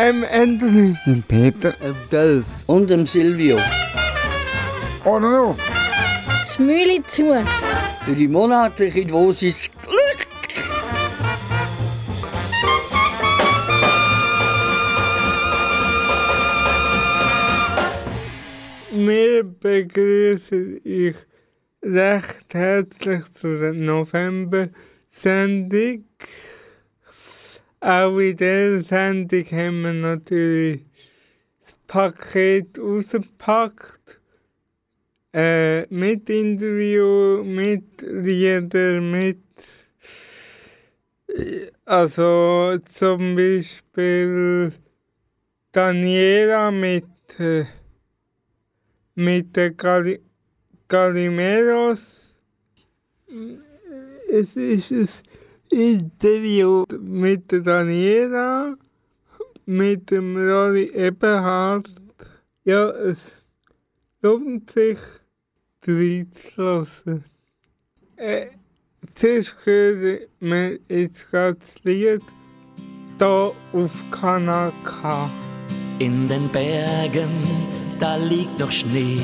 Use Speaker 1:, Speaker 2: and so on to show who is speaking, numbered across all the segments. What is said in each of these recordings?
Speaker 1: Ähm, Anthony.
Speaker 2: Im Peter.
Speaker 1: Ähm, Delf.
Speaker 3: Und dem Silvio.
Speaker 2: Oder noch?
Speaker 4: Schmüli zu.
Speaker 3: Für die monatliche Dosis Glück.
Speaker 1: Wir begrüßen euch recht herzlich zu der November-Sendung. Auch in dieser Sendung haben wir natürlich das Paket rausgepackt. Äh, mit Interview, mit Lieder, mit. Also zum Beispiel Daniela mit. Äh, mit der Gal Galimeros. Es ist ein Interview mit Daniela, mit dem Rory Eberhardt. Ja, es lohnt sich, reinzulassen. Äh, zuerst hören wir jetzt gerade das Lied hier auf Kanal K.
Speaker 5: In den Bergen da liegt noch Schnee.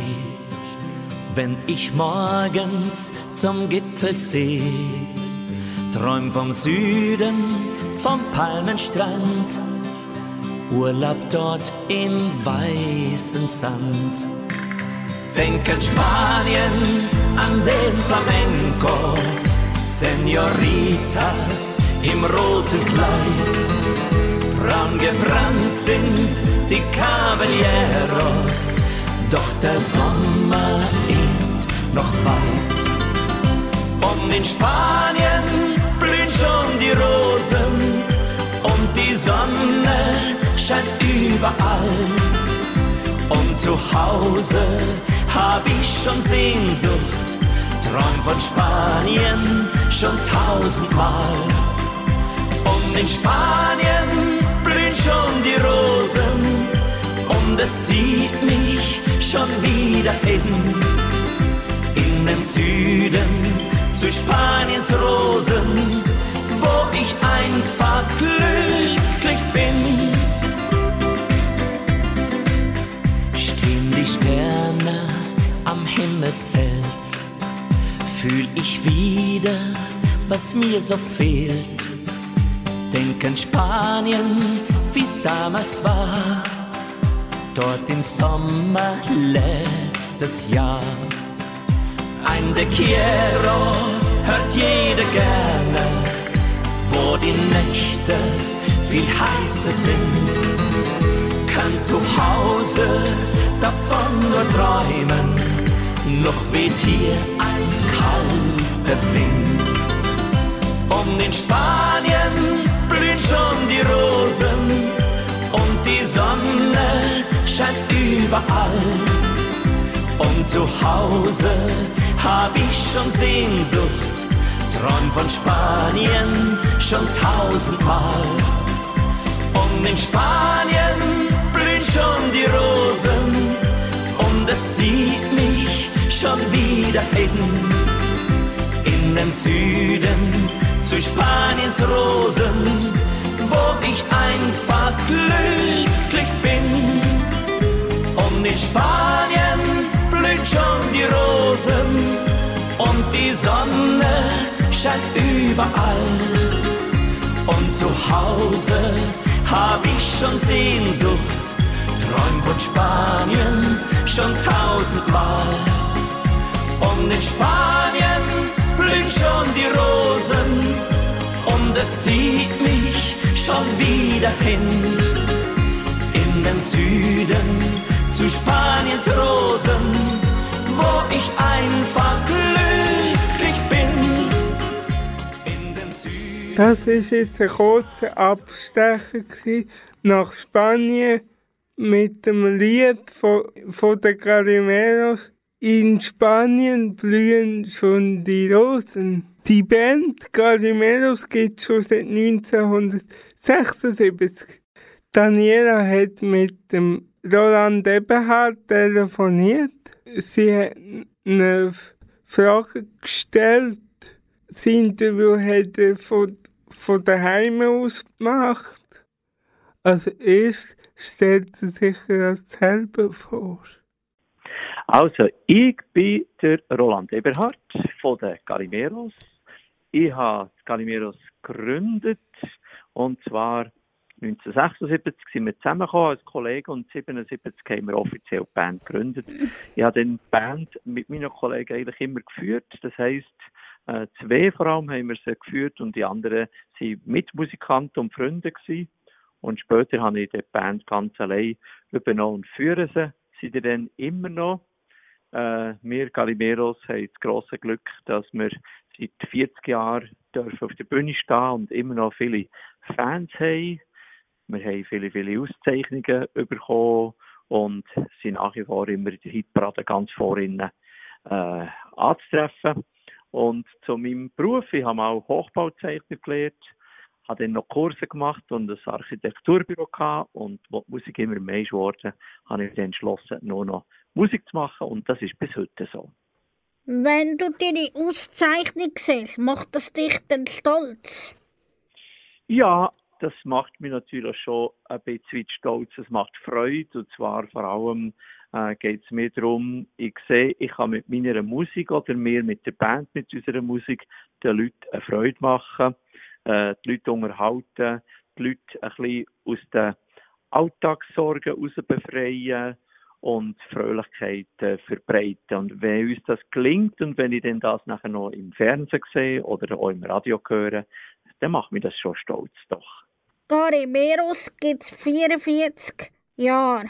Speaker 5: Wenn ich morgens zum Gipfel seh, träum vom Süden, vom Palmenstrand, Urlaub dort im weißen Sand. Denk an Spanien, an den Flamenco, Senoritas im roten Kleid braun gebrannt sind die Caballeros, doch der Sommer ist noch weit. Und in Spanien schon die Rosen und die Sonne scheint überall. Und zu Hause hab ich schon Sehnsucht, träum von Spanien schon tausendmal. Und in Spanien blühen schon die Rosen und es zieht mich schon wieder hin. In den Süden zu Spaniens Rosen, wo ich einfach glücklich bin. Stehen die Sterne am Himmelszelt, fühl ich wieder, was mir so fehlt Denk an Spanien, wie's damals war, dort im Sommer letztes Jahr. Ein De Quiero hört jeder gerne, wo die Nächte viel heißer sind. Kann zu Hause davon nur träumen, noch weht hier ein kalter Wind. Und in Spanien blühen schon die Rosen und die Sonne scheint überall. Und zu Hause hab ich schon Sehnsucht, träum von Spanien schon tausendmal. Und in Spanien blühen schon die Rosen und es zieht mich schon wieder hin. In den Süden zu Spaniens Rosen, wo ich einfach glücklich bin. Und in Spanien blüht schon die Rosen und die Sonne scheint überall. Und zu Hause hab ich schon Sehnsucht, träum von Spanien schon tausendmal. Und in Spanien blühen schon die Rosen und es zieht mich schon wieder hin in den Süden zu Spaniens Rosen, wo ich einfach glücklich
Speaker 1: Das ist jetzt ein kurzer Abstecher nach Spanien mit dem Lied von, von den Calimeros In Spanien blühen schon die Rosen. Die Band Calimeros gibt es schon seit 1976. Daniela hat mit dem Roland Eberhardt telefoniert. Sie hat eine Frage gestellt. Das Interview hat er von, von daheim aus gemacht. Als erstes stellt er sich das selber vor.
Speaker 6: Also, ich bin der Roland Eberhardt von den Calimeros. Ich habe die Calimeros gegründet und zwar 1976 sind wir zusammengekommen als Kollegen und 1977 haben wir offiziell die Band gegründet. Ich habe die Band mit meinen Kollegen eigentlich immer geführt. Das heisst, äh, zwei vor allem haben wir sie geführt und die anderen waren Mitmusikanten und Freunde gewesen. Und später habe ich die Band ganz allein übernommen und führe sie. Sind dann immer noch. Äh, wir Galimeros haben das grosse Glück, dass wir seit 40 Jahren dürfen auf der Bühne stehen und immer noch viele Fans haben. Wir haben viele, viele Auszeichnungen bekommen und sind nach wie vor immer in der Hitparade ganz vorne äh, anzutreffen. Und zu meinem Beruf, ich habe auch Hochbauzeichner gelernt, habe dann noch Kurse gemacht und ein Architekturbüro gehabt und wo die Musik immer mehr geworden, habe ich dann entschlossen, nur noch Musik zu machen und das ist bis heute so.
Speaker 4: Wenn du deine Auszeichnung siehst, macht das dich denn stolz?
Speaker 6: Ja, das macht mich natürlich schon ein bisschen stolz. Es macht Freude und zwar vor allem äh, geht es mir darum, ich sehe, ich kann mit meiner Musik oder mir mit der Band, mit unserer Musik den Leuten eine Freude machen, äh, die Leute unterhalten, die Leute ein bisschen aus den Alltagssorgen raus befreien und Fröhlichkeit äh, verbreiten. Und wenn uns das gelingt und wenn ich dann das nachher noch im Fernsehen sehe oder auch im Radio höre, dann macht mich das schon stolz, doch.
Speaker 4: Garimeros gibt es 44 Jahre.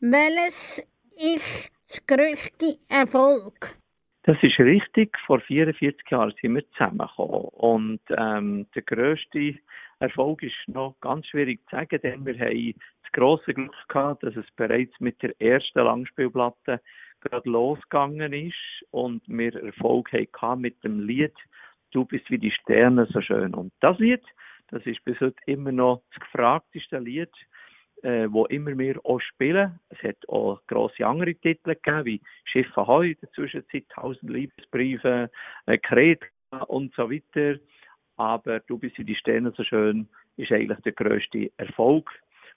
Speaker 4: Welches ist das grösste Erfolg?
Speaker 6: Das ist richtig. Vor 44 Jahren sind wir zusammengekommen. Und ähm, der grösste Erfolg ist noch ganz schwierig zu sagen, denn wir haben das grosse Glück gehabt, dass es bereits mit der ersten Langspielplatte gerade losgegangen ist und wir Erfolg hatten mit dem Lied Du bist wie die Sterne so schön. Und das Lied, das ist bis heute immer noch das gefragteste Lied, äh, wo immer mehr auch spielen. Es hat auch grosse andere Titel gegeben, wie Schiff Ahoi, in der Zwischenzeit Tausend Liebesbriefe, äh, Kreta und so weiter. Aber Du bist wie die Sterne so schön, ist eigentlich der grösste Erfolg.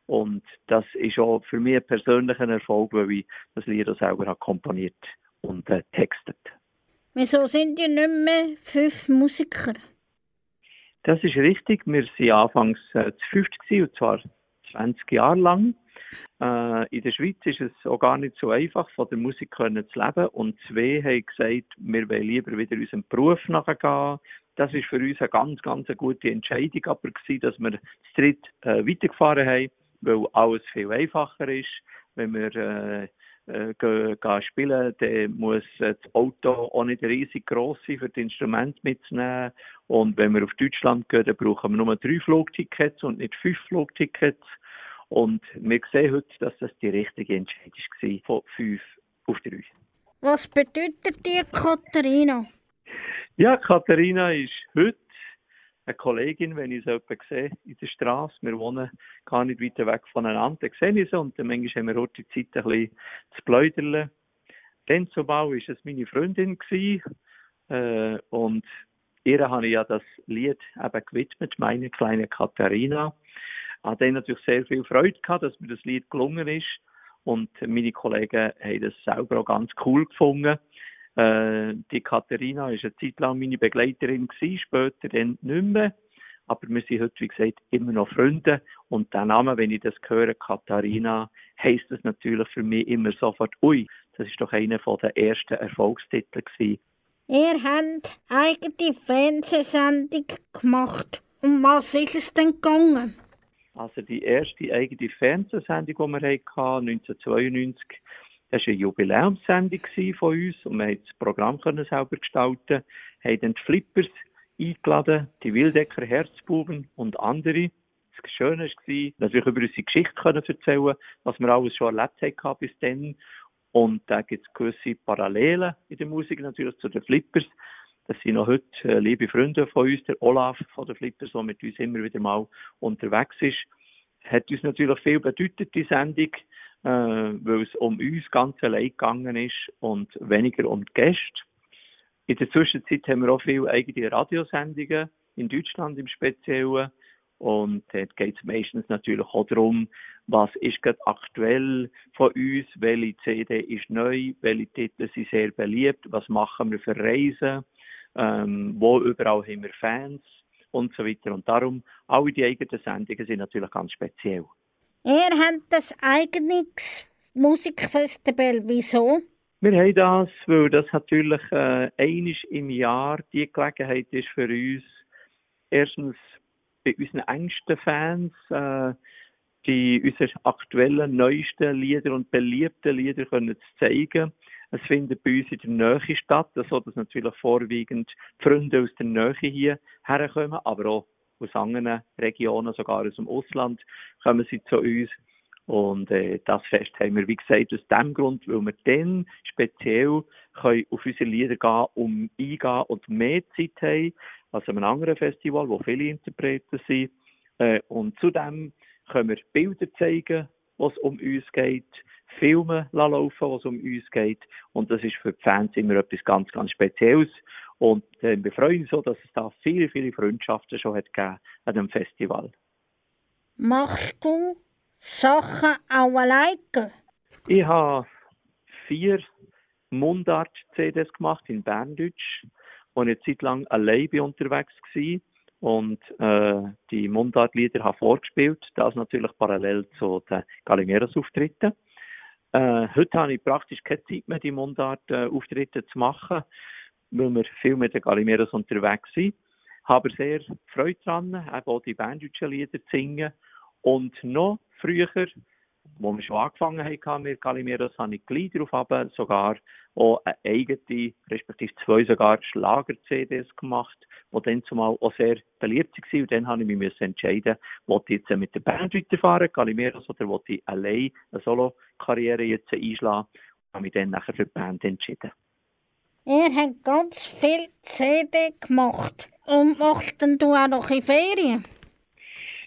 Speaker 6: Und das ist auch für mich ein persönlicher Erfolg, weil ich das Lied auch selber komponiert und äh, textet.
Speaker 4: Wieso sind ihr nicht mehr fünf Musiker?
Speaker 6: Das ist richtig. Wir waren anfangs äh, zu fünft, und zwar 20 Jahre lang. Äh, in der Schweiz ist es auch gar nicht so einfach, von der Musik können zu leben. Und zwei haben gesagt, wir wollen lieber wieder unserem Beruf nachgehen. Das ist für uns eine ganz, ganz eine gute Entscheidung aber gewesen, dass wir zu dritt äh, weitergefahren haben, weil alles viel einfacher ist. Wenn wir äh, äh, gehen, gehen spielen, dann muss das Auto auch nicht riesig gross sein, für das Instrument mitzunehmen. Und wenn wir auf Deutschland gehen, dann brauchen wir nur drei Flugtickets und nicht fünf Flugtickets. Und wir sehen heute, dass das die richtige Entscheidung war, von fünf auf drei.
Speaker 4: Was bedeutet dir Katharina?
Speaker 6: Ja, Katharina ist heute eine Kollegin, wenn ich sie jemanden sehe in der Straße. Wir wohnen gar nicht weit weg voneinander. Dann sehe ich sie und dann manchmal haben wir heute die Zeit, ein bisschen zu plaudern. Dann zumal war es meine Freundin gewesen, äh, und ihr habe ich ja das Lied eben gewidmet, meine kleine Katharina. Hatte dann natürlich sehr viel Freude gehabt, dass mir das Lied gelungen ist. Und meine Kollegen haben das selber auch ganz cool gefunden. Äh, die Katharina war eine Zeit lang meine Begleiterin, gewesen, später dann nicht mehr. Aber wir sind heute, wie gesagt, immer noch Freunde. Und der Name, wenn ich das höre, Katharina, heisst das natürlich für mich immer sofort, ui, das ist doch einer der ersten Erfolgstitel gewesen.
Speaker 4: Ihr habt eigene Fernsehsendung gemacht. Um was ist es denn gegangen?
Speaker 6: Also die erste eigene Fernsehsendung, die wir hatten, 1992, das war eine Jubiläumssendung von uns und wir konnten das Programm selber gestalten, haben dann die Flippers eingeladen, die Wildecker Herzbuben und andere. das Schöne war, natürlich über unsere Geschichte können erzählen was wir alles schon erlebt haben bis dann. Und da gibt es gewisse Parallelen in der Musik natürlich zu den Flippers. Das sind noch heute äh, liebe Freunde von uns, der Olaf von den Flippers, der mit uns immer wieder mal unterwegs ist. Hat uns natürlich viel bedeutet, die Sendung, äh, weil es um uns ganz allein gegangen ist und weniger um die Gäste. In der Zwischenzeit haben wir auch viele eigene Radiosendungen, in Deutschland im Speziellen. Und dort geht es meistens natürlich auch darum, was ist gerade aktuell von uns, welche CD ist neu, welche Titel sind sehr beliebt, was machen wir für Reisen, ähm, wo überall haben wir Fans und so weiter. Und darum, alle die eigenen Sendungen sind natürlich ganz speziell.
Speaker 4: Ihr habt das eigenes Musikfestival. Wieso?
Speaker 6: Wir haben das, weil das natürlich äh, einmal im Jahr die Gelegenheit ist für uns, erstens bei unseren engsten Fans, äh, die unsere aktuellen, neuesten Lieder und beliebten Lieder können zu zeigen. Es findet bei uns in der Nähe statt, so dass natürlich vorwiegend Freunde aus der Nähe hier herkommen, aber auch aus anderen Regionen, sogar aus dem Ausland, kommen sie zu uns. Und äh, das Fest haben wir, wie gesagt, aus dem Grund, weil wir dann speziell können auf unsere Lieder gehen, um eingehen und mehr Zeit haben als an einem anderen Festival, wo viele Interpreten sind. Äh, und zudem können wir Bilder zeigen, was um uns geht, Filme laufen, was um uns geht. Und das ist für die Fans immer etwas ganz, ganz Spezielles. Und äh, wir freuen uns so, dass es da viele, viele Freundschaften schon hat gegeben an dem Festival.
Speaker 4: Machst du Sachen auch alleine?
Speaker 6: Ich habe vier Mundart-CDs gemacht in Berndeutsch, ich eine Zeit lang alleine unterwegs war und äh, die Mundartlieder habe vorgespielt, das natürlich parallel zu den Galimeros-Auftritten. Äh, heute habe ich praktisch keine Zeit mehr, die Mundart-Auftritte zu machen, weil wir viel mit den Galimeros unterwegs sind. Habe sehr Freude daran, eben auch die berndeutschen Lieder zu singen. Und noch früher wo wir schon angefangen haben mit Calimeros, habe ich gleich darauf sogar auch eine eigene, respektive zwei sogar Schlager-CDs gemacht, die dann zumal auch sehr beliebt waren. Und dann habe ich mich entscheiden, ob ich jetzt mit der Band weiterfahren, Calimeros, oder ob ich allein eine Solo-Karriere jetzt einschlagen. Und habe mich dann nachher für die Band entschieden.
Speaker 4: Ihr habt ganz viel CD gemacht. Und machst denn du auch noch in Ferien?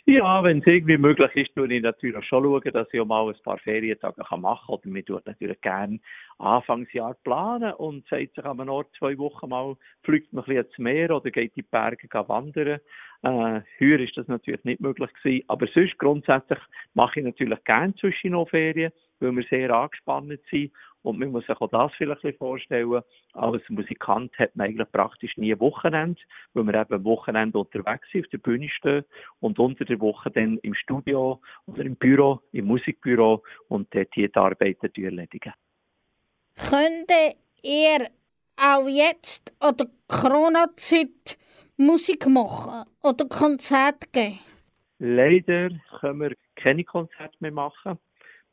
Speaker 6: Ja, wenn es irgendwie möglich ist, tue ich natürlich schon schauen, dass ich auch mal ein paar Ferientage machen kann. Oder mir tut natürlich gerne Anfangsjahr planen und sagt sich an einem Ort zwei Wochen mal, fliegt man ein bisschen ins Meer oder geht in die Berge wandern. Äh, heuer ist das natürlich nicht möglich gewesen. Aber sonst grundsätzlich mache ich natürlich gerne zwischen noch Ferien, weil wir sehr angespannt sind und man muss sich auch das vielleicht ein bisschen vorstellen. Als Musikant hat man eigentlich praktisch nie Wochenende, weil wir eben am Wochenende unterwegs sind, auf der Bühne stehen und unter der Woche dann im Studio oder im Büro, im Musikbüro und dort die Arbeiten erledigen.
Speaker 4: Könnt ihr auch jetzt oder Corona-Zeit Musik machen oder Konzerte geben?
Speaker 6: Leider können wir keine Konzerte mehr machen.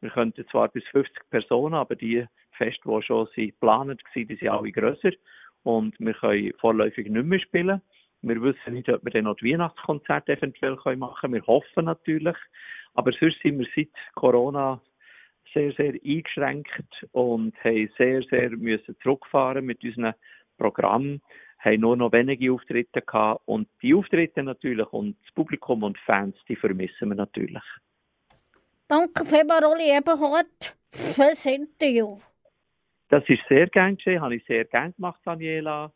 Speaker 6: Wir könnten zwar bis 50 Personen, aber die Feste, die schon geplant waren, die sind alle grösser. Und wir können vorläufig nicht mehr spielen. Wir wissen nicht, ob wir dann noch die Weihnachtskonzerte eventuell machen können. Wir hoffen natürlich. Aber sonst sind wir seit Corona sehr, sehr eingeschränkt und haben sehr, sehr müssen zurückfahren mit unserem Programm, haben nur noch wenige Auftritte gehabt und die Auftritte natürlich und das Publikum und Fans, die vermissen wir natürlich.
Speaker 4: Danke vielmals, Rolli Eberhardt, für das Interview.
Speaker 6: Das ist sehr gern geschehen, habe ich sehr gern gemacht, Daniela.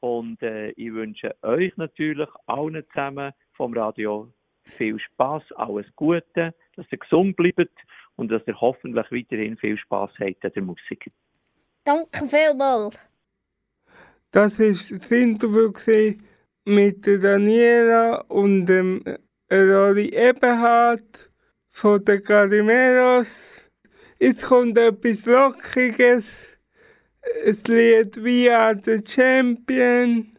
Speaker 6: Und äh, ich wünsche euch natürlich allen zusammen vom Radio viel Spaß, alles Gute, dass ihr gesund bleibt und dass ihr hoffentlich weiterhin viel Spaß habt an der Musik.
Speaker 4: Danke vielmals.
Speaker 1: Das war das Interview mit Daniela und dem Rory Eberhardt von den Carimeros. Jetzt kommt etwas Lockiges. Das Lied We Are the Champion.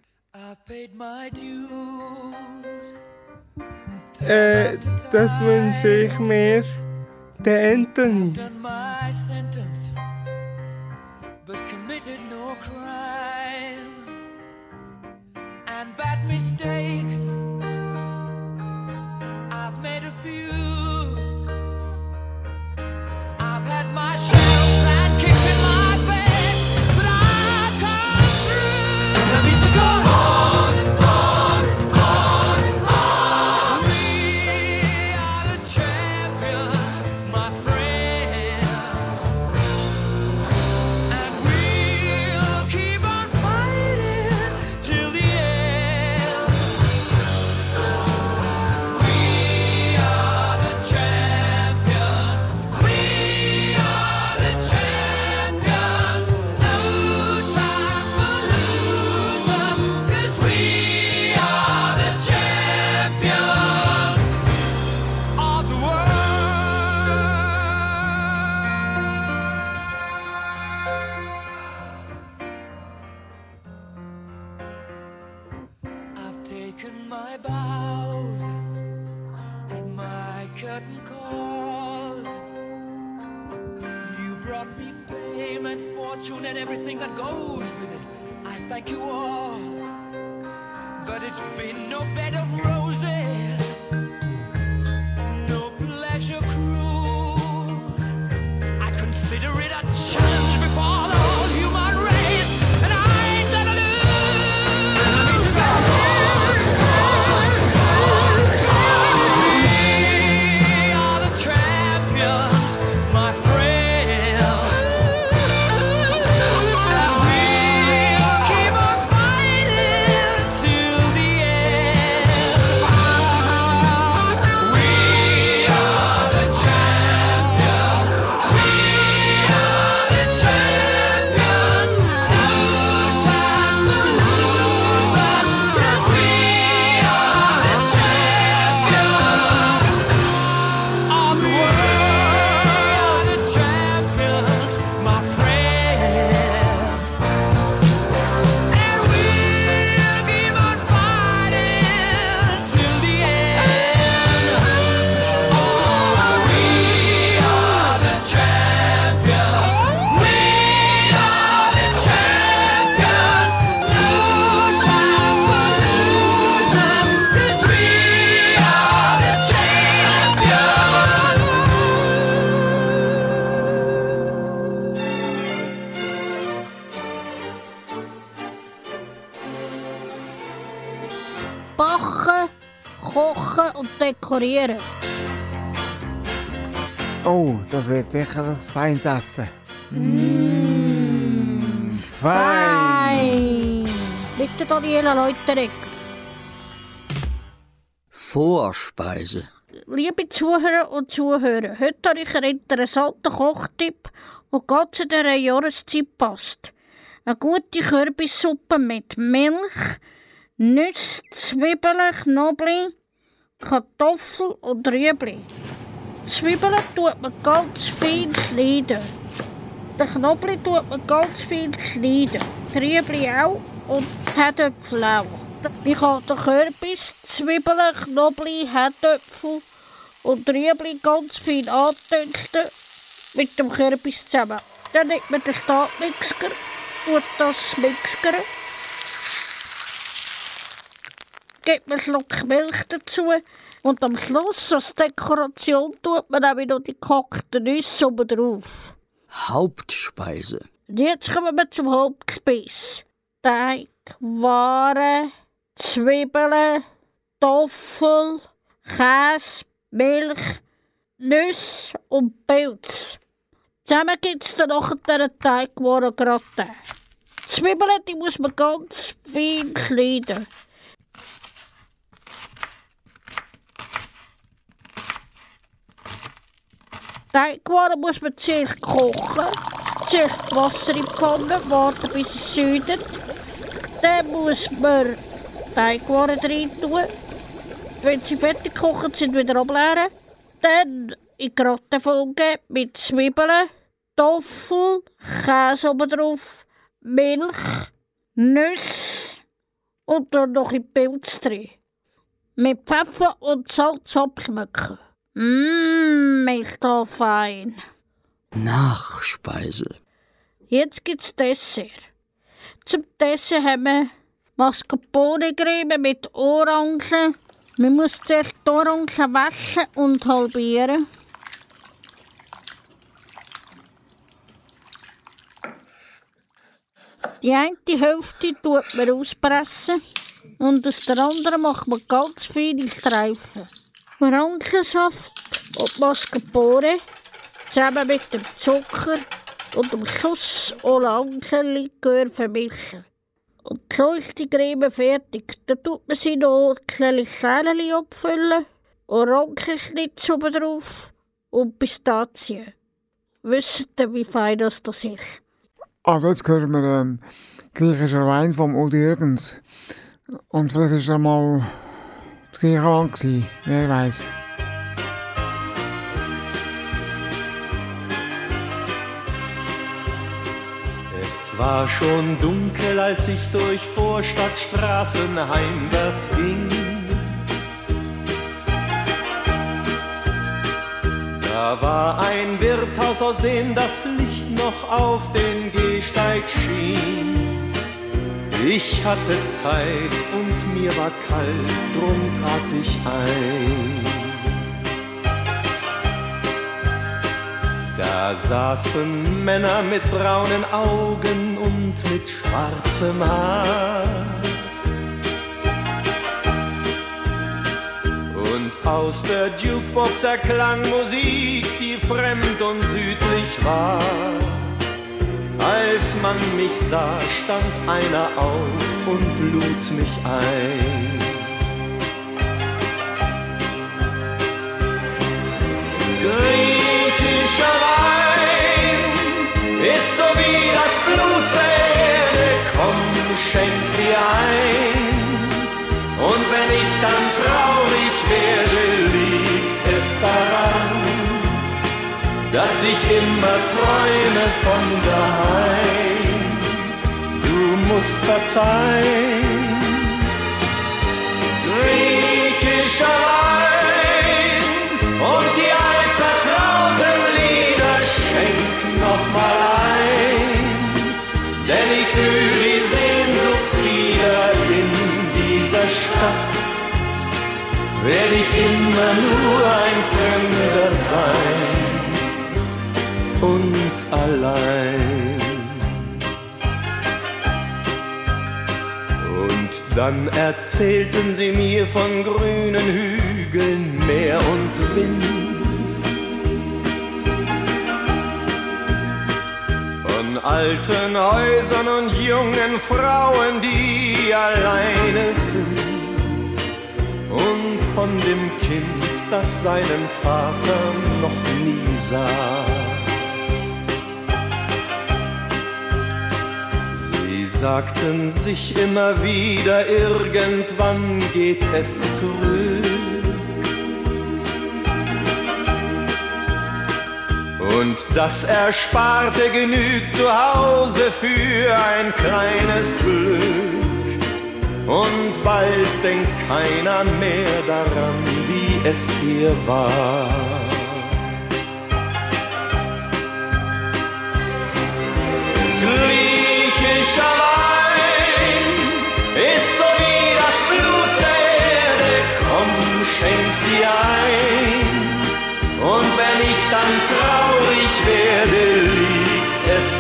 Speaker 1: Äh, das wünsche ich mir. Der Anthony. mistakes. I've made
Speaker 2: Das wird sicher ein feines Essen. Mmh, fein.
Speaker 4: Fein. Bitte Daniela Leuterek.
Speaker 3: Vorspeise.
Speaker 4: Liebe Zuhörer und Zuhörer, heute habe ich einen interessanten Kochtipp, der ganz zu dieser Jahreszeit passt. Eine gute Kürbissuppe mit Milch, Nüsse, Zwiebeln, Knoblauch, Kartoffeln und Rüebli. Die Zwiebeln tut man ganz fein schneiden. Den Knoblauch tut man ganz fein schneiden. Die Rüebli auch und die Herdöpfel auch. Ich habe den Kürbis, Zwiebeln, Knoblauch, Herdöpfel und Rüebli ganz fein antünsten mit dem Kürbis zusammen. Dann nimmt man den Stabmixer und das Mixern. Gibt man einen Schluck Milch dazu und am Schluss als Dekoration tut man auch noch die gekochten Nüsse oben drauf.
Speaker 3: Hauptspeise.
Speaker 4: Und jetzt kommen wir zum Hauptspeis. Teig, Ware, Zwiebeln, Toffel, Käse, Milch, Nüsse und Pilz. Zusammen gibt es dann nachher den Teigwaren gratin. Die Zwiebeln die muss man ganz fein schneiden. Teigwaren muss man zuerst kochen. Zuerst Wasser in die warten bis es säudet. Dann muss man Teigwaren rein tun. Wenn sie fertig gekocht sind, wieder ableeren. Dann in Gratin folgen mit Zwiebeln, Toffel, Käse oben drauf, Milch, Nüsse und dann noch in Pilz drin. Mit Pfeffer und Salz abschmecken. Mmm, ist da fein.
Speaker 3: Nachspeise.
Speaker 4: Jetzt gibt's Dessert. Zum Dessert haben wir Mascarpone-Creme mit Orangen. Man muss zuerst die Orangen waschen und halbieren. Die eine Hälfte tut man auspressen und aus der anderen macht man ganz viele Streifen. Orangensaft und Mascarpone zusammen mit dem Zucker und am Schluss Orangenlikör vermischen. Und so ist die Creme fertig. Dann tut man sie noch kleine Schälchen abfüllen, Orangenschnitz oben drauf und Pistazien. Wisst ihr, wie fein das, das ist?
Speaker 2: Also jetzt hören wir ähm, griechischer Wein vom Udo Jürgens. Und vielleicht war er mal Griechenland, gewesen, wer weiß.
Speaker 7: Es war schon dunkel, als ich durch Vorstadtstraßen heimwärts ging. Da war ein Wirtshaus, aus dem das Licht noch auf den Gehsteig schien. Ich hatte Zeit und mir war kalt, drum trat ich ein. Da saßen Männer mit braunen Augen und mit schwarzem Haar. Und aus der Jukebox erklang Musik, die fremd und südlich war. Als man mich sah, stand einer auf und lud mich ein. Griechischer Wein ist so wie das Blut der Erde, komm, schenk immer träume von daheim. Du musst verzeihen. Griechischer Wein und die altvertrauten Lieder schenk noch mal ein, denn ich fühl die Sehnsucht wieder in dieser Stadt. Werde ich immer nur ein Fremder sein und allein. Und dann erzählten sie mir von grünen Hügeln, Meer und Wind. Von alten Häusern und jungen Frauen, die alleine sind. Und von dem Kind, das seinen Vater noch nie sah. Sagten sich immer wieder, irgendwann geht es zurück. Und das Ersparte genügt zu Hause für ein kleines Glück. Und bald denkt keiner mehr daran, wie es hier war.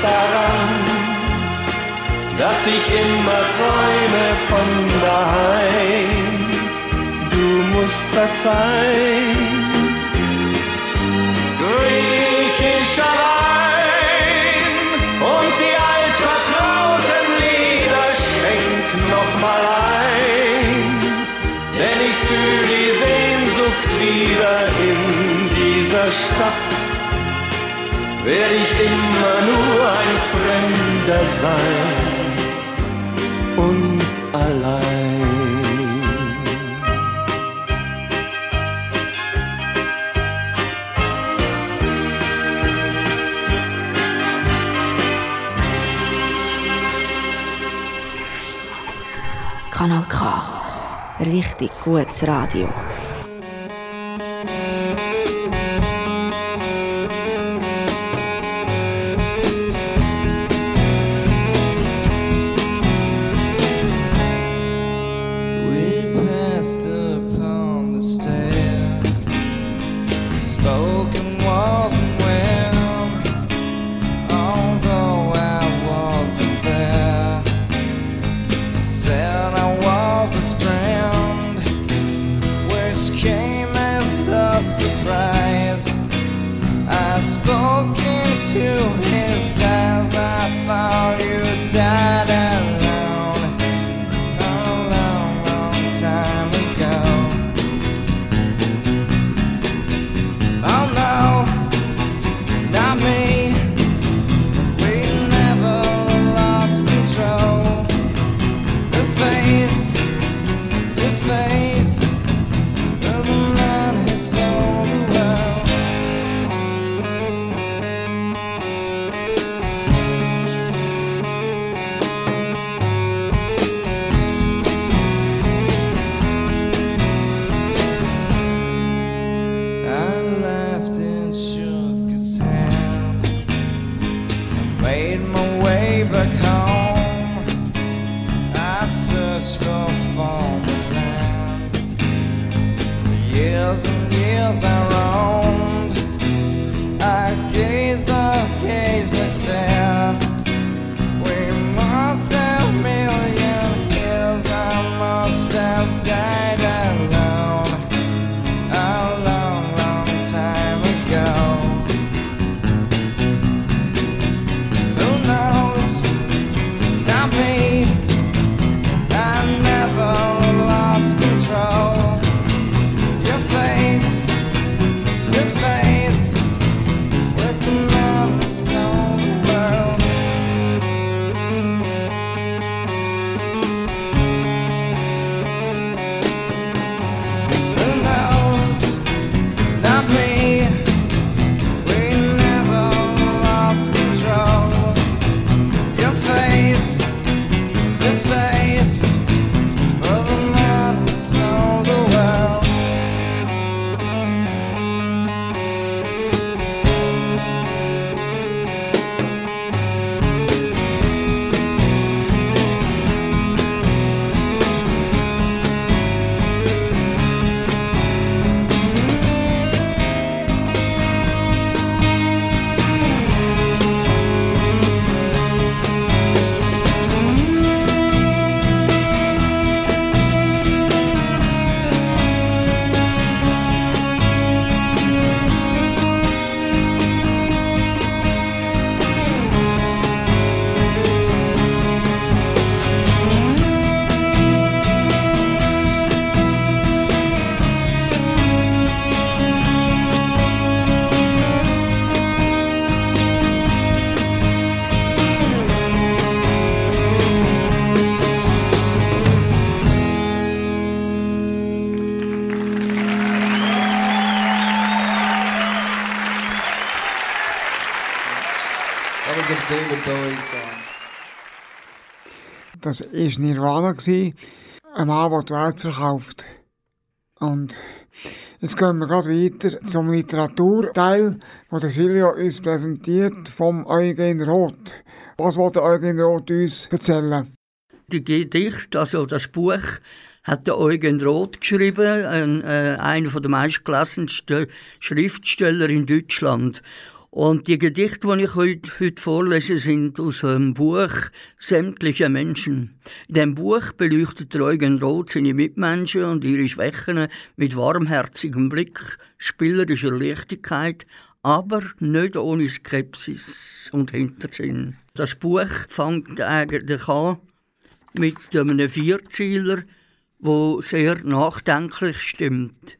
Speaker 7: Daran, dass ich immer träume von daheim. Du musst verzeihen. Griechischer Wein und die altvertrauten Lieder schenk noch mal ein, denn ich fühl die Sehnsucht wieder in dieser Stadt. Werde ich immer nur ein Fremder sein und allein.
Speaker 8: Kanal K. Richtig gutes Radio. Years and years I roamed. I gazed, I gazed, I stared.
Speaker 2: Das war Nirvana. Ein Mann, der die Welt verkauft. Und jetzt gehen wir gerade weiter zum Literaturteil, wo der Silvio uns präsentiert vom Eugen Roth. Was will der Eugen Roth uns erzählen?
Speaker 3: Die Gedicht, also das Buch, hat der Eugen Roth geschrieben, ein, äh, einer der meistgelassensten Schriftsteller in Deutschland. Und die Gedichte, die ich heute, heute vorlese, sind aus dem Buch Sämtliche Menschen. In diesem Buch beleuchtet Eugen Roth seine Mitmenschen und ihre Schwächen mit warmherzigem Blick, spielerischer Leichtigkeit, aber nicht ohne Skepsis und Hintersinn. Das Buch fängt eigentlich an mit einem Vierzieler, wo sehr nachdenklich stimmt.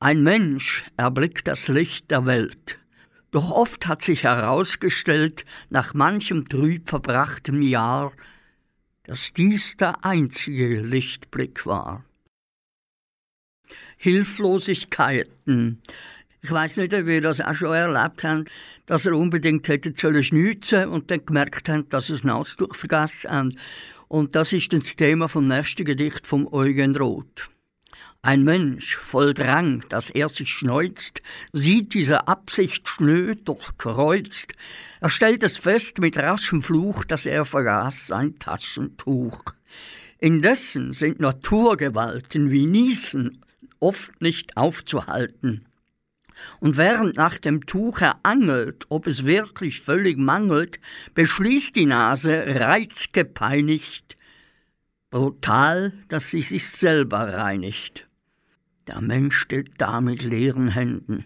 Speaker 3: Ein Mensch erblickt das Licht der Welt. Doch oft hat sich herausgestellt, nach manchem trüb verbrachtem Jahr, dass dies der einzige Lichtblick war. Hilflosigkeiten. Ich weiß nicht, ob ihr das auch schon erlebt habt, dass ihr unbedingt hättet sollen und dann gemerkt habt, dass ihr das Nasentuch vergessen habt. Und das ist dann das Thema vom nächsten Gedicht vom Eugen Roth. Ein Mensch voll Drang, dass er sich schneuzt, sieht diese Absicht schnöd durchkreuzt. Er stellt es fest mit raschem Fluch, dass er vergaß sein Taschentuch. Indessen sind Naturgewalten wie Niesen oft nicht aufzuhalten. Und während nach dem Tuch er angelt, ob es wirklich völlig mangelt, beschließt die Nase, reizgepeinigt, brutal, dass sie sich selber reinigt. Der Mensch steht da mit leeren Händen.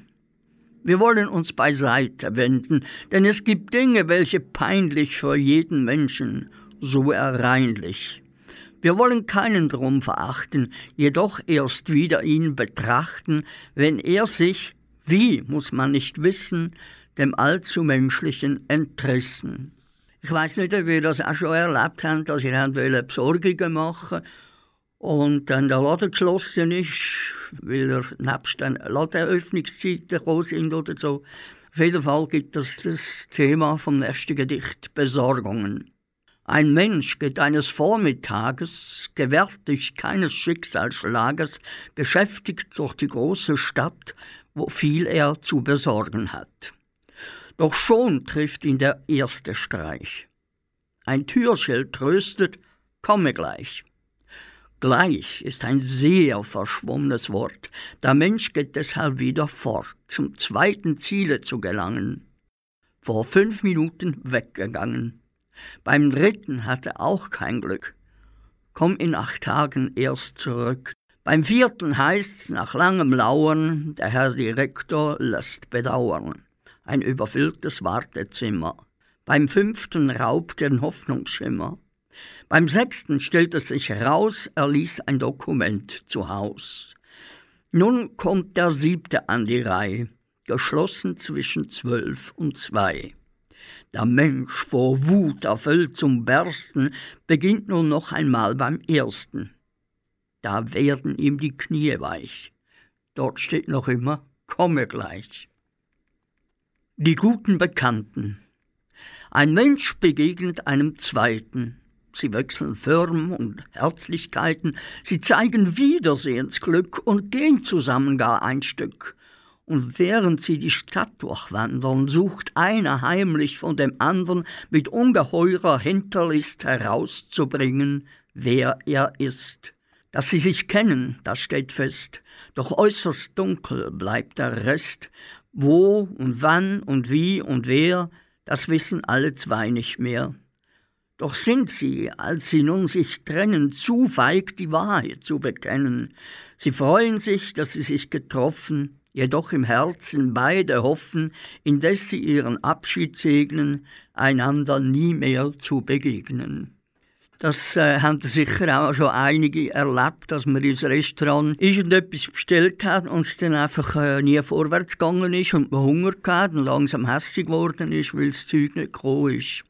Speaker 3: Wir wollen uns beiseite wenden, denn es gibt Dinge, welche peinlich für jeden Menschen, so er reinlich. Wir wollen keinen drum verachten, jedoch erst wieder ihn betrachten, wenn er sich, wie muss man nicht wissen, dem allzu menschlichen entrissen. Ich weiß nicht, ob ihr das auch schon erlebt habt, dass ihr habt wollt Besorgungen machen und dann der Laden geschlossen ist, weil er nebst den Ladenöffnungszeiten gekommen sind oder so. Auf jeden Fall gibt es das Thema vom nächsten Gedicht Besorgungen. Ein Mensch geht eines Vormittages, gewärtig keines Schicksalsschlages, geschäftigt durch die große Stadt, wo viel er zu besorgen hat. Doch schon trifft ihn der erste Streich. Ein Türschild tröstet, komme gleich. Gleich ist ein sehr verschwommenes Wort. Der Mensch geht deshalb wieder fort, zum zweiten Ziele zu gelangen. Vor fünf Minuten weggegangen. Beim dritten hatte auch kein Glück. Komm in acht Tagen erst zurück. Beim vierten heißt's nach langem Lauern, der Herr Direktor lässt bedauern. Ein überfülltes Wartezimmer. Beim fünften raubt den Hoffnungsschimmer. Beim sechsten stellt es sich heraus, er ließ ein Dokument zu Haus. Nun kommt der siebte an die Reihe, geschlossen zwischen zwölf und zwei. Der Mensch vor Wut erfüllt zum Bersten beginnt nun noch einmal beim ersten. Da werden ihm die Knie weich. Dort steht noch immer, komme gleich. Die guten Bekannten. Ein Mensch begegnet einem zweiten. Sie wechseln Firmen und Herzlichkeiten, sie zeigen Wiedersehensglück und gehen zusammen gar ein Stück. Und während sie die Stadt durchwandern, sucht einer heimlich von dem anderen mit ungeheurer Hinterlist herauszubringen, wer er ist. Dass sie sich kennen, das steht fest, doch äußerst dunkel bleibt der Rest, wo und wann und wie und wer, das wissen alle zwei nicht mehr. Doch sind sie, als sie nun sich trennen, zu feig, die Wahrheit zu bekennen. Sie freuen sich, dass sie sich getroffen, jedoch im Herzen beide hoffen, indes sie ihren Abschied segnen, einander nie mehr zu begegnen. Das äh, haben sicher auch schon einige erlebt, dass man ins Restaurant irgendetwas bestellt hat und es dann einfach äh, nie vorwärts gegangen ist und man Hunger gehabt und langsam hässlich geworden ist, weil das Zeug nicht gekommen ist.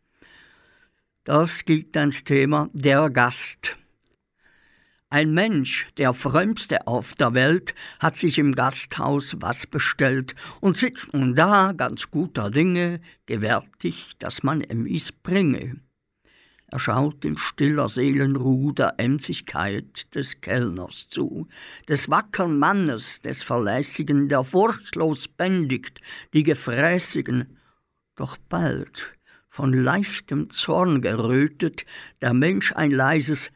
Speaker 3: Das gilt das Thema der Gast. Ein Mensch, der frömmste auf der Welt, hat sich im Gasthaus was bestellt und sitzt nun da ganz guter Dinge, gewärtig, dass man ihm is bringe. Er schaut in stiller Seelenruh der Emsigkeit des Kellners zu, des wackern Mannes, des Verlässigen, der furchtlos bändigt die Gefräßigen. Doch bald, von leichtem Zorn gerötet, der Mensch ein leises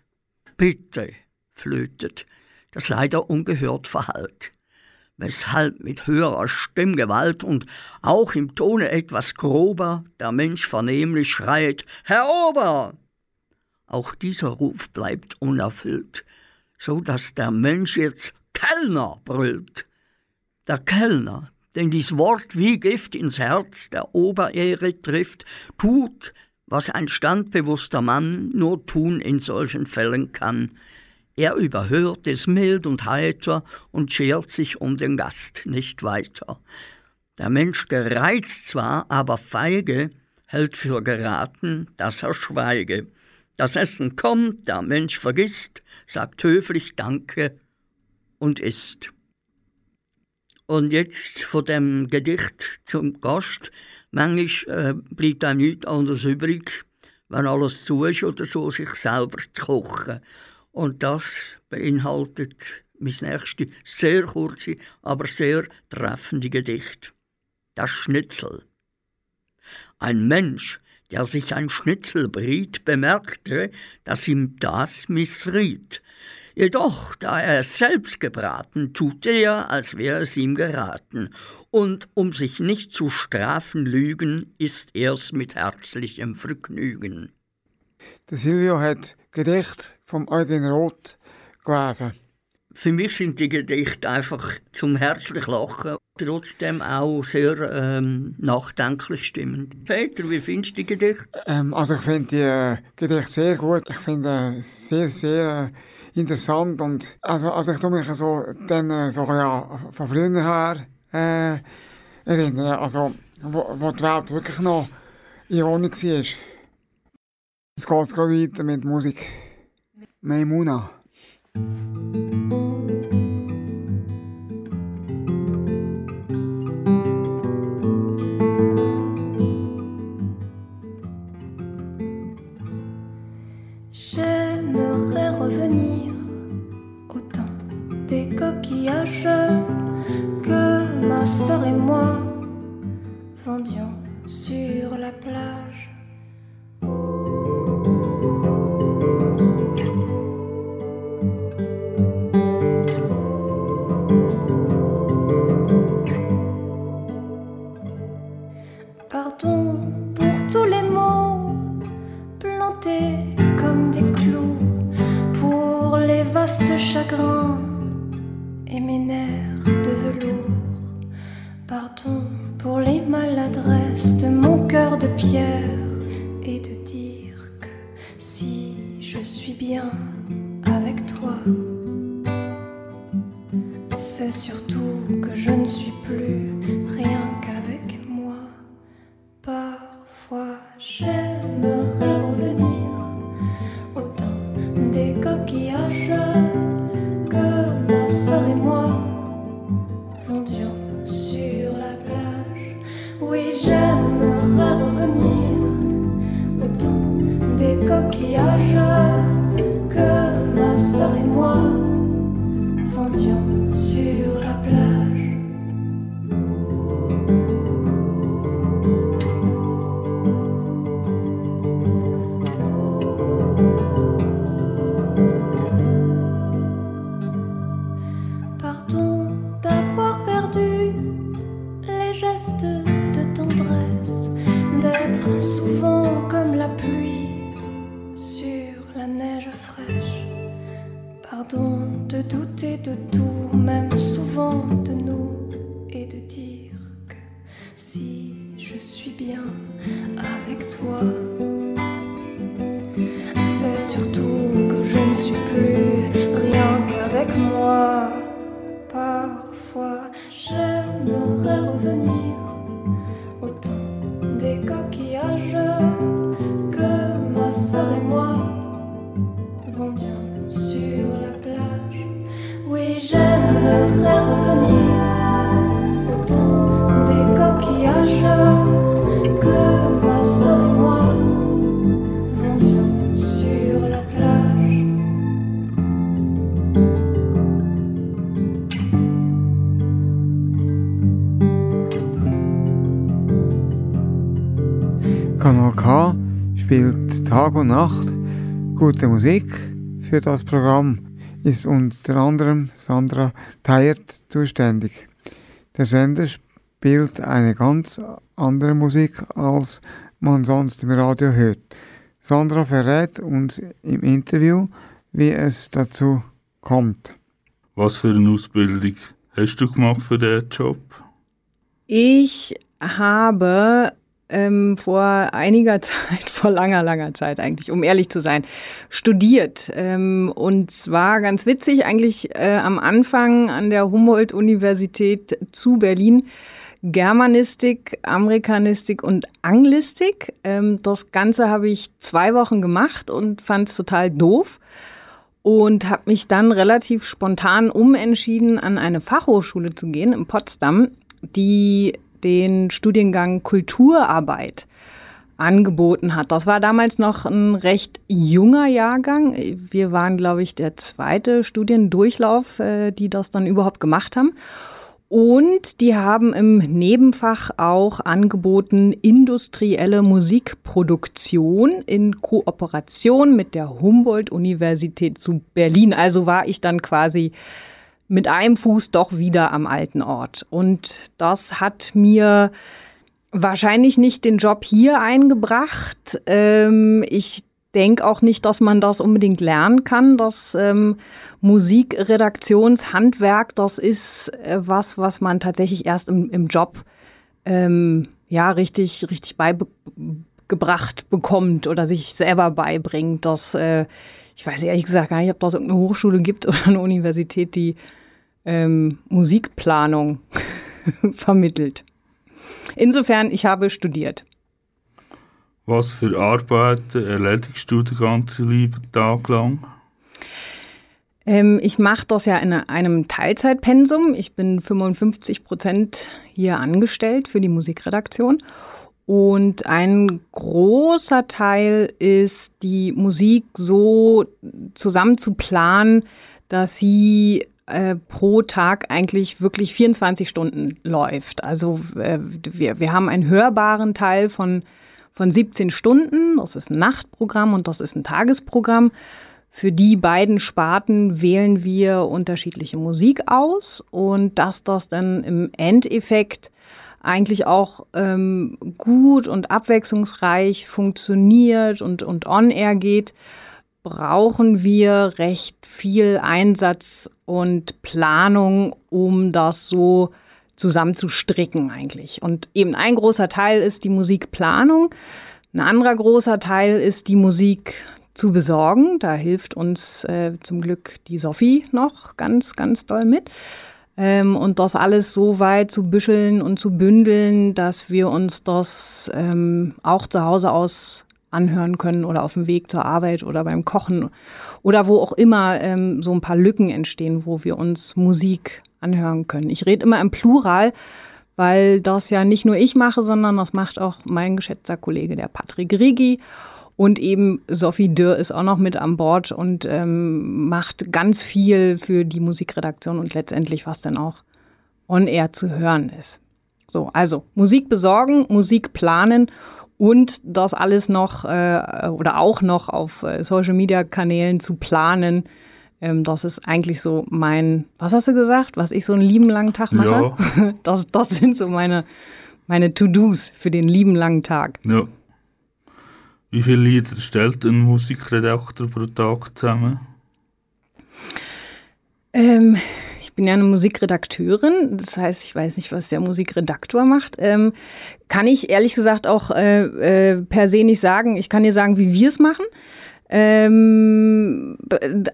Speaker 3: Bitte flötet, das leider ungehört verhallt weshalb mit höherer Stimmgewalt und auch im Tone etwas grober der Mensch vernehmlich schreit Herr Ober. Auch dieser Ruf bleibt unerfüllt, so dass der Mensch jetzt Kellner brüllt. Der Kellner, den dies Wort wie Gift ins Herz der Oberehre trifft, tut, was ein standbewusster Mann nur tun in solchen Fällen kann. Er überhört es mild und heiter und schert sich um den Gast nicht weiter. Der Mensch gereizt zwar, aber feige, hält für geraten, dass er schweige. Das Essen kommt, der Mensch vergisst, sagt höflich Danke und isst. Und jetzt von dem Gedicht zum Gast, manchmal äh, bleibt einem nichts anderes übrig, wenn alles zu ist oder so, sich selber zu kochen. Und das beinhaltet mein nächstes sehr kurze, aber sehr treffende Gedicht. Das Schnitzel. Ein Mensch der sich ein Schnitzel briet, bemerkte, dass ihm das missriet. Jedoch, da er es selbst gebraten, tut er, als wäre es ihm geraten, und um sich nicht zu strafen lügen, ist er's mit herzlichem Vergnügen.
Speaker 2: Der Silvio hat Gedicht vom Eugen Roth gelesen.
Speaker 3: Für mich sind die Gedichte einfach zum herzlich Lachen, trotzdem auch sehr ähm, nachdenklich stimmend. Peter, wie findest du die Gedichte?
Speaker 2: Ähm, also ich finde die äh, Gedichte sehr gut. Ich finde äh, sehr, sehr äh, interessant und also, also ich tue mich so, dann, äh, so ja, von früher her äh, erinnern, also wo, wo die Welt wirklich noch in Ordnung war. Jetzt geht es weiter mit Musik. Maimuna.
Speaker 9: De tendresse, d'être souvent comme la pluie sur la neige fraîche. Pardon de douter de tout,
Speaker 2: und Nacht gute Musik. Für das Programm ist unter anderem Sandra Theiert zuständig. Der Sender spielt eine ganz andere Musik, als man sonst im Radio hört. Sandra verrät uns im Interview, wie es dazu kommt.
Speaker 10: Was für eine Ausbildung hast du gemacht für diesen Job?
Speaker 11: Ich habe ähm, vor einiger Zeit, vor langer, langer Zeit eigentlich, um ehrlich zu sein, studiert. Ähm, und zwar ganz witzig, eigentlich äh, am Anfang an der Humboldt-Universität zu Berlin. Germanistik, Amerikanistik und Anglistik. Ähm, das Ganze habe ich zwei Wochen gemacht und fand es total doof und habe mich dann relativ spontan umentschieden, an eine Fachhochschule zu gehen in Potsdam, die den Studiengang Kulturarbeit angeboten hat. Das war damals noch ein recht junger Jahrgang. Wir waren, glaube ich, der zweite Studiendurchlauf, äh, die das dann überhaupt gemacht haben. Und die haben im Nebenfach auch angeboten industrielle Musikproduktion in Kooperation mit der Humboldt-Universität zu Berlin. Also war ich dann quasi mit einem Fuß doch wieder am alten Ort. Und das hat mir wahrscheinlich nicht den Job hier eingebracht. Ähm, ich denke auch nicht, dass man das unbedingt lernen kann. Das ähm, Musikredaktionshandwerk, das ist äh, was, was man tatsächlich erst im, im Job ähm, ja richtig, richtig beigebracht bekommt oder sich selber beibringt. Das, äh, ich weiß ehrlich gesagt gar nicht, ob das irgendeine Hochschule gibt oder eine Universität, die ähm, Musikplanung vermittelt. Insofern, ich habe studiert.
Speaker 10: Was für Arbeiten erledigst du den ganzen lieben Tag lang?
Speaker 11: Ähm, ich mache das ja in einem Teilzeitpensum. Ich bin 55 Prozent hier angestellt für die Musikredaktion. Und ein großer Teil ist, die Musik so zusammen zu planen, dass sie äh, pro Tag eigentlich wirklich 24 Stunden läuft. Also äh, wir, wir haben einen hörbaren Teil von, von 17 Stunden. Das ist ein Nachtprogramm und das ist ein Tagesprogramm. Für die beiden Sparten wählen wir unterschiedliche Musik aus und dass das dann im Endeffekt eigentlich auch ähm, gut und abwechslungsreich funktioniert und, und on-air geht, brauchen wir recht viel Einsatz und Planung, um das so zusammenzustricken eigentlich. Und eben ein großer Teil ist die Musikplanung. Ein anderer großer Teil ist die Musik zu besorgen. Da hilft uns äh, zum Glück die Sophie noch ganz, ganz doll mit. Ähm, und das alles so weit zu büscheln und zu bündeln, dass wir uns das ähm, auch zu Hause aus anhören können oder auf dem Weg zur Arbeit oder beim Kochen oder wo auch immer ähm, so ein paar Lücken entstehen, wo wir uns Musik anhören können. Ich rede immer im Plural, weil das ja nicht nur ich mache, sondern das macht auch mein geschätzter Kollege, der Patrick Rigi. Und eben Sophie Dürr ist auch noch mit an Bord und ähm, macht ganz viel für die Musikredaktion und letztendlich, was dann auch on air zu hören ist. So, also Musik besorgen, Musik planen und das alles noch äh, oder auch noch auf äh, Social Media Kanälen zu planen. Ähm, das ist eigentlich so mein, was hast du gesagt, was ich so einen lieben langen Tag mache?
Speaker 10: Ja.
Speaker 11: Das, das sind so meine, meine To-Dos für den lieben langen Tag.
Speaker 10: Ja. Wie viele Lieder stellt ein Musikredakteur pro Tag zusammen?
Speaker 11: Ähm, ich bin ja eine Musikredakteurin, das heißt, ich weiß nicht, was der Musikredaktor macht. Ähm, kann ich ehrlich gesagt auch äh, äh, per se nicht sagen. Ich kann dir sagen, wie wir es machen. Ähm,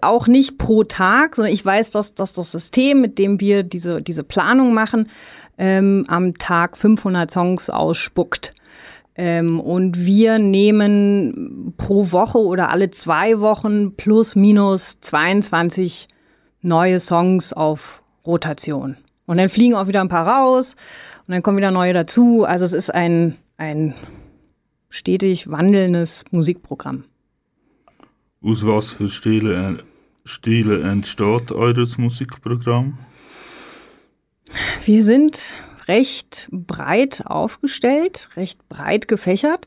Speaker 11: auch nicht pro Tag, sondern ich weiß, dass, dass das System, mit dem wir diese, diese Planung machen, ähm, am Tag 500 Songs ausspuckt. Ähm, und wir nehmen pro Woche oder alle zwei Wochen plus minus 22 neue Songs auf Rotation. Und dann fliegen auch wieder ein paar raus und dann kommen wieder neue dazu. Also es ist ein, ein stetig wandelndes Musikprogramm.
Speaker 10: Aus was für Stile, Stile entsteht eures Musikprogramm?
Speaker 11: Wir sind recht breit aufgestellt, recht breit gefächert.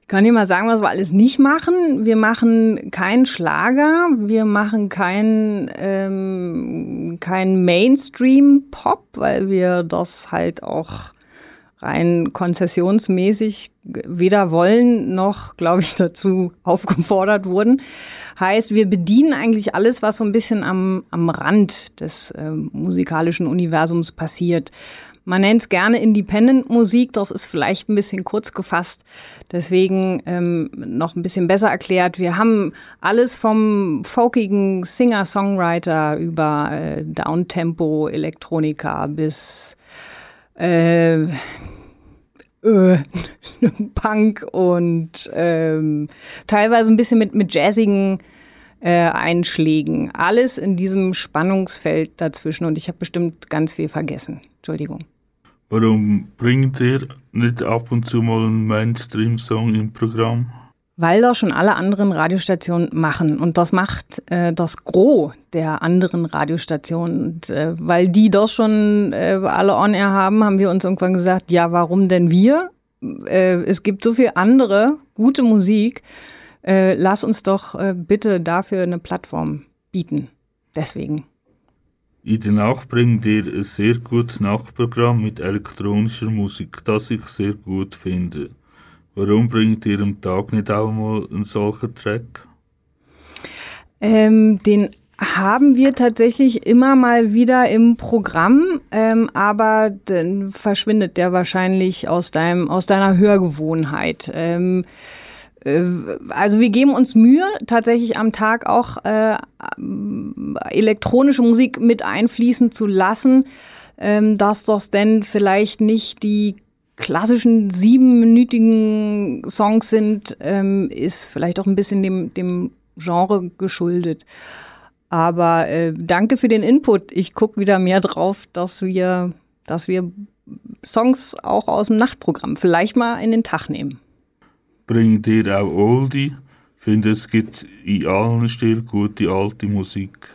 Speaker 11: Ich kann dir mal sagen, was wir alles nicht machen. Wir machen keinen Schlager, wir machen keinen ähm, kein Mainstream-Pop, weil wir das halt auch rein konzessionsmäßig weder wollen noch, glaube ich, dazu aufgefordert wurden. Heißt, wir bedienen eigentlich alles, was so ein bisschen am, am Rand des äh, musikalischen Universums passiert. Man nennt es gerne Independent-Musik, das ist vielleicht ein bisschen kurz gefasst, deswegen ähm, noch ein bisschen besser erklärt. Wir haben alles vom folkigen Singer-Songwriter über äh, Downtempo, Elektronika bis äh, äh, Punk und ähm, teilweise ein bisschen mit, mit jazzigen äh, Einschlägen. Alles in diesem Spannungsfeld dazwischen und ich habe bestimmt ganz viel vergessen. Entschuldigung.
Speaker 10: Warum bringt ihr nicht ab und zu mal einen Mainstream-Song im Programm?
Speaker 11: Weil das schon alle anderen Radiostationen machen. Und das macht äh, das Gros der anderen Radiostationen. Und äh, weil die das schon äh, alle on-air haben, haben wir uns irgendwann gesagt, ja, warum denn wir? Äh, es gibt so viel andere gute Musik. Äh, lass uns doch äh, bitte dafür eine Plattform bieten. Deswegen.
Speaker 10: In der Nacht bringt ihr ein sehr gutes Nachtprogramm mit elektronischer Musik, das ich sehr gut finde. Warum bringt ihr am Tag nicht auch mal einen solchen Track?
Speaker 11: Ähm, den haben wir tatsächlich immer mal wieder im Programm, ähm, aber dann verschwindet der wahrscheinlich aus, deinem, aus deiner Hörgewohnheit. Ähm, äh, also wir geben uns Mühe, tatsächlich am Tag auch äh, elektronische Musik mit einfließen zu lassen, ähm, dass das denn vielleicht nicht die klassischen siebenminütigen Songs sind, ähm, ist vielleicht auch ein bisschen dem, dem Genre geschuldet. Aber äh, danke für den Input. Ich gucke wieder mehr drauf, dass wir, dass wir Songs auch aus dem Nachtprogramm vielleicht mal in den Tag nehmen
Speaker 10: bringt ihr auch Oldie? Ich finde, es gibt in allen Stilen gute alte Musik.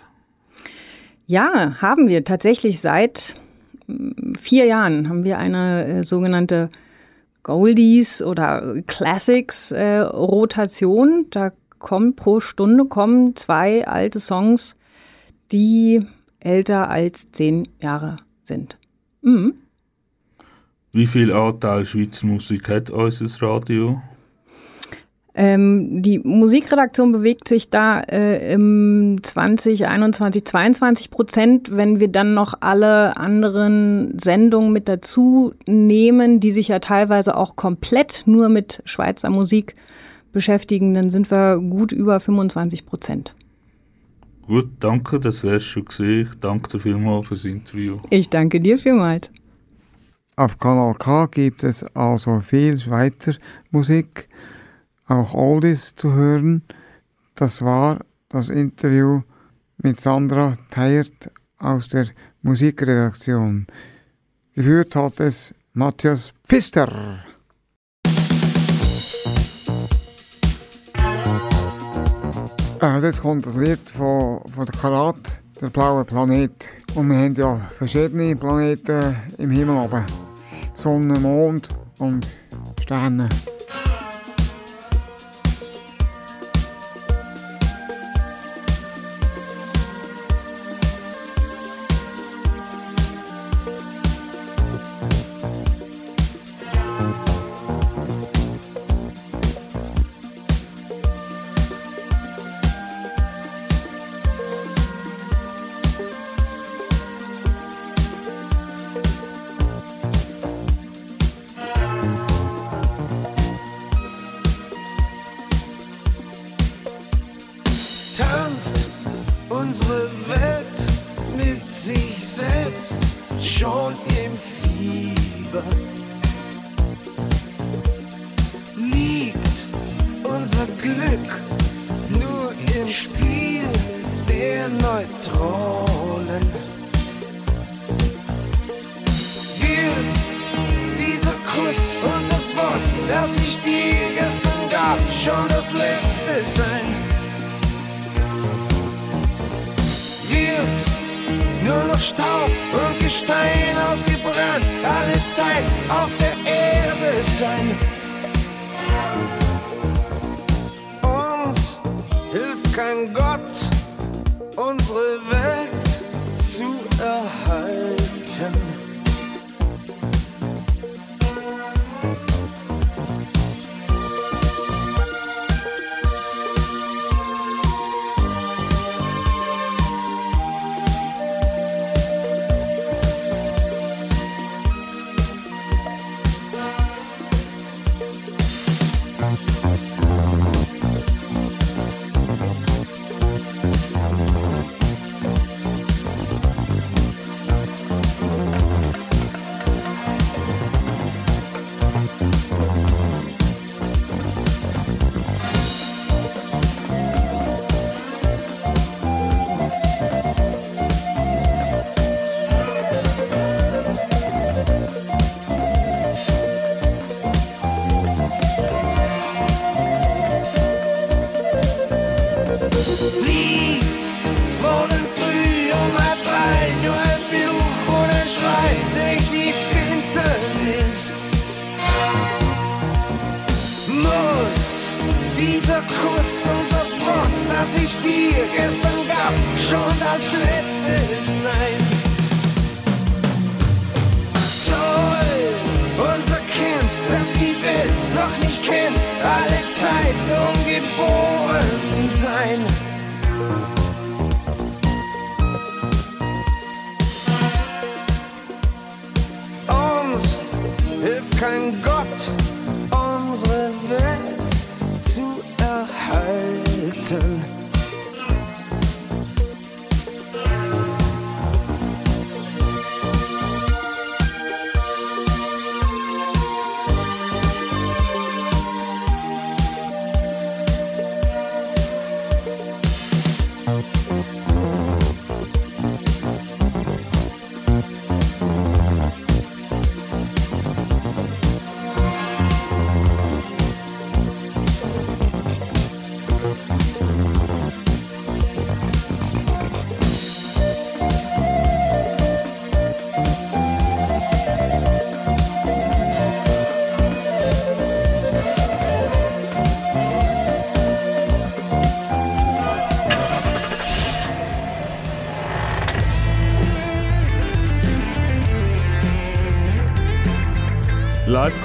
Speaker 11: Ja, haben wir tatsächlich seit mm, vier Jahren haben wir eine äh, sogenannte Goldies oder Classics äh, Rotation. Da kommen pro Stunde kommen zwei alte Songs, die älter als zehn Jahre sind. Mhm.
Speaker 10: Wie viel Anteil Schweizer Musik hat unser Radio?
Speaker 11: Ähm, die Musikredaktion bewegt sich da äh, im 2021, 22 Prozent. Wenn wir dann noch alle anderen Sendungen mit dazu nehmen, die sich ja teilweise auch komplett nur mit Schweizer Musik beschäftigen, dann sind wir gut über 25 Prozent.
Speaker 10: Gut, danke, das wär's schon gesehen. Ich danke dir vielmals fürs Interview.
Speaker 11: Ich danke dir vielmals.
Speaker 12: Auf Kanal K gibt es also viel Schweizer Musik, auch Oldies zu hören. Das war das Interview mit Sandra Theiert aus der Musikredaktion. Geführt hat es Matthias Pfister. Äh, jetzt kommt das Lied von, von der Karat, der blaue Planet. Und wir haben ja verschiedene Planeten im Himmel oben. Sonne, Mond und Sterne.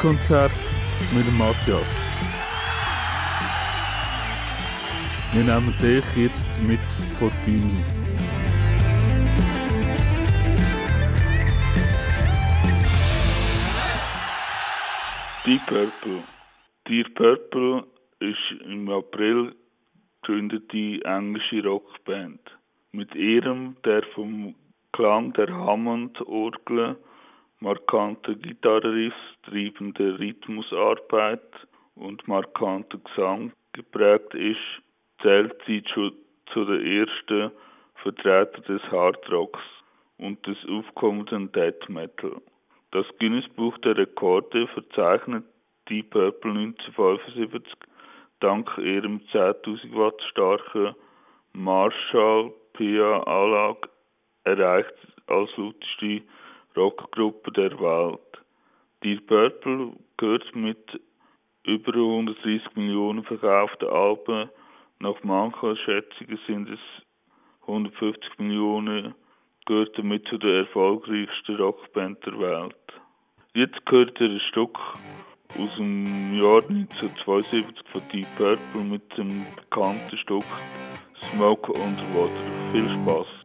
Speaker 10: Live-Konzert mit Matthias. Wir nehmen dich jetzt mit vor die Bühne. Deep Purple. Deep Purple ist im April gegründete englische Rockband. Mit ihrem, der vom Klang der Hammond-Orgel, markanter Gitarrenriffs, treibender Rhythmusarbeit und markanter Gesang geprägt ist, zählt sie zu, zu den ersten Vertretern des Hardrocks und des aufkommenden Death Metal. Das Guinness Buch der Rekorde verzeichnet Deep Purple 1975 dank ihrem 10.000 Watt starken Marshall PA Anlage erreicht als lauteste Rockgruppe der Welt. Deep Purple gehört mit über 130 Millionen verkauften Alben. Nach manchen Schätzungen sind es 150 Millionen gehört damit zu der erfolgreichsten Rockband der Welt. Jetzt gehört er ein Stück aus dem Jahr 1972 von Deep Purple mit dem bekannten Stück Smoke on the Water. Viel Spaß!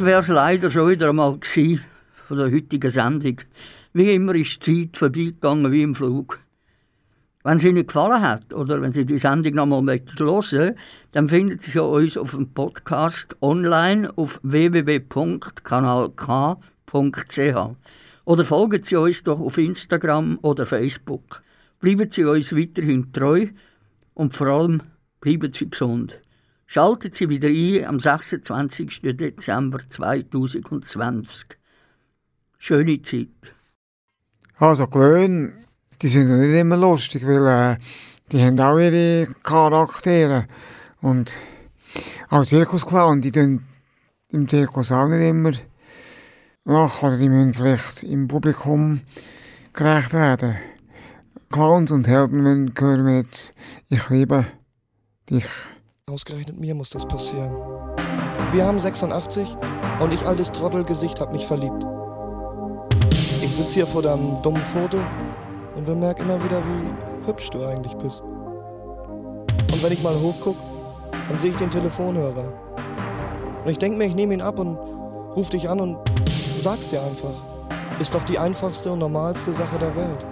Speaker 3: Das wäre es leider schon wieder einmal gewesen von der heutigen Sendung. Wie immer ist die Zeit vorbeigegangen wie im Flug. Wenn es Ihnen gefallen hat oder wenn Sie die Sendung noch mal hören möchten, dann finden Sie uns auf dem Podcast online auf www.kanalk.ch oder folgen Sie uns doch auf Instagram oder Facebook. Bleiben Sie uns weiterhin treu und vor allem bleiben Sie gesund. Schalten Sie wieder ein am 26. Dezember 2020. Schöne Zeit.
Speaker 2: Also die Löhne, die sind nicht immer lustig, weil äh, die haben auch ihre Charaktere. Und auch Zirkusclown, die tun im Zirkus auch nicht immer lachen, oder die müssen vielleicht im Publikum gerecht werden. Clowns und Helden müssen hören wir jetzt «Ich liebe dich».
Speaker 13: Ausgerechnet mir muss das passieren. Wir haben 86 und ich altes Trottelgesicht hab mich verliebt. Ich sitz hier vor deinem dummen Foto und bemerk immer wieder, wie hübsch du eigentlich bist. Und wenn ich mal hochguck, dann sehe ich den Telefonhörer. Und ich denk mir, ich nehme ihn ab und ruf dich an und sag's dir einfach. Ist doch die einfachste und normalste Sache der Welt.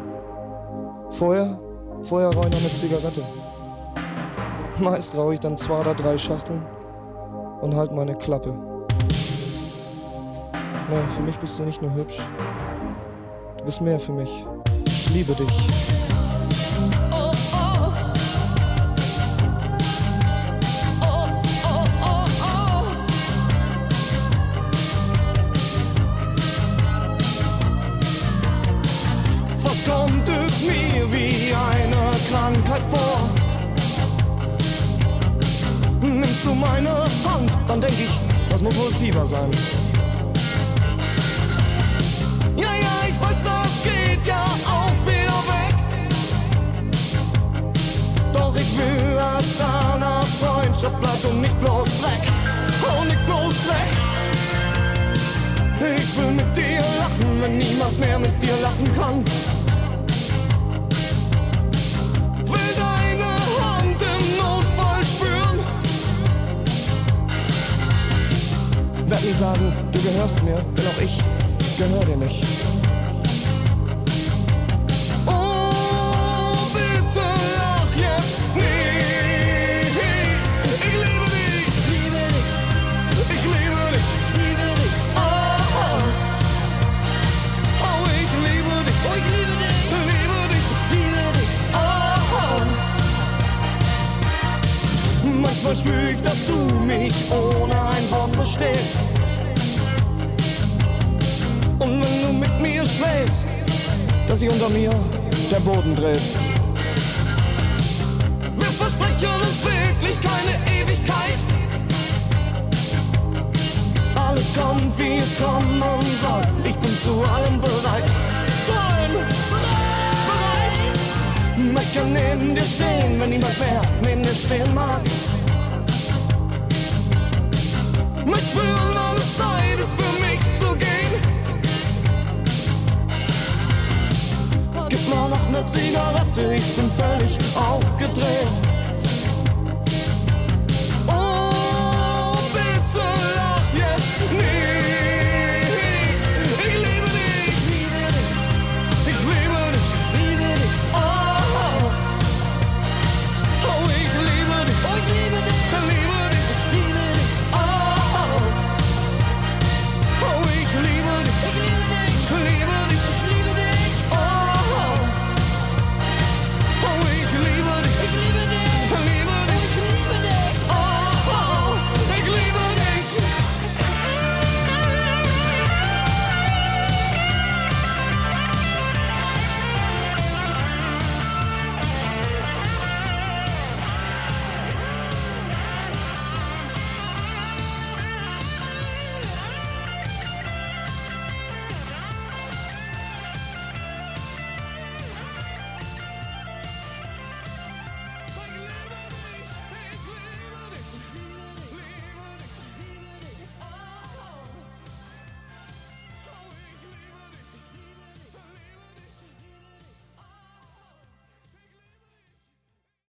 Speaker 13: Vorher, vorher noch eine Zigarette. Meist rauche ich dann zwei oder drei Schachteln und halt meine Klappe. Nee, für mich bist du nicht nur hübsch. Du bist mehr für mich. Ich liebe dich. Dass sich unter mir der Boden dreht. Wir versprechen uns wirklich keine Ewigkeit. Alles kommt, wie es kommen soll. Ich bin zu allem bereit. Zu allem bereit. Möchte neben dir stehen, wenn niemand mehr neben dir stehen mag. Möchte spüren, es Zeit ist für mich zu gehen. noch ne Zigarette, ich bin völlig aufgedreht.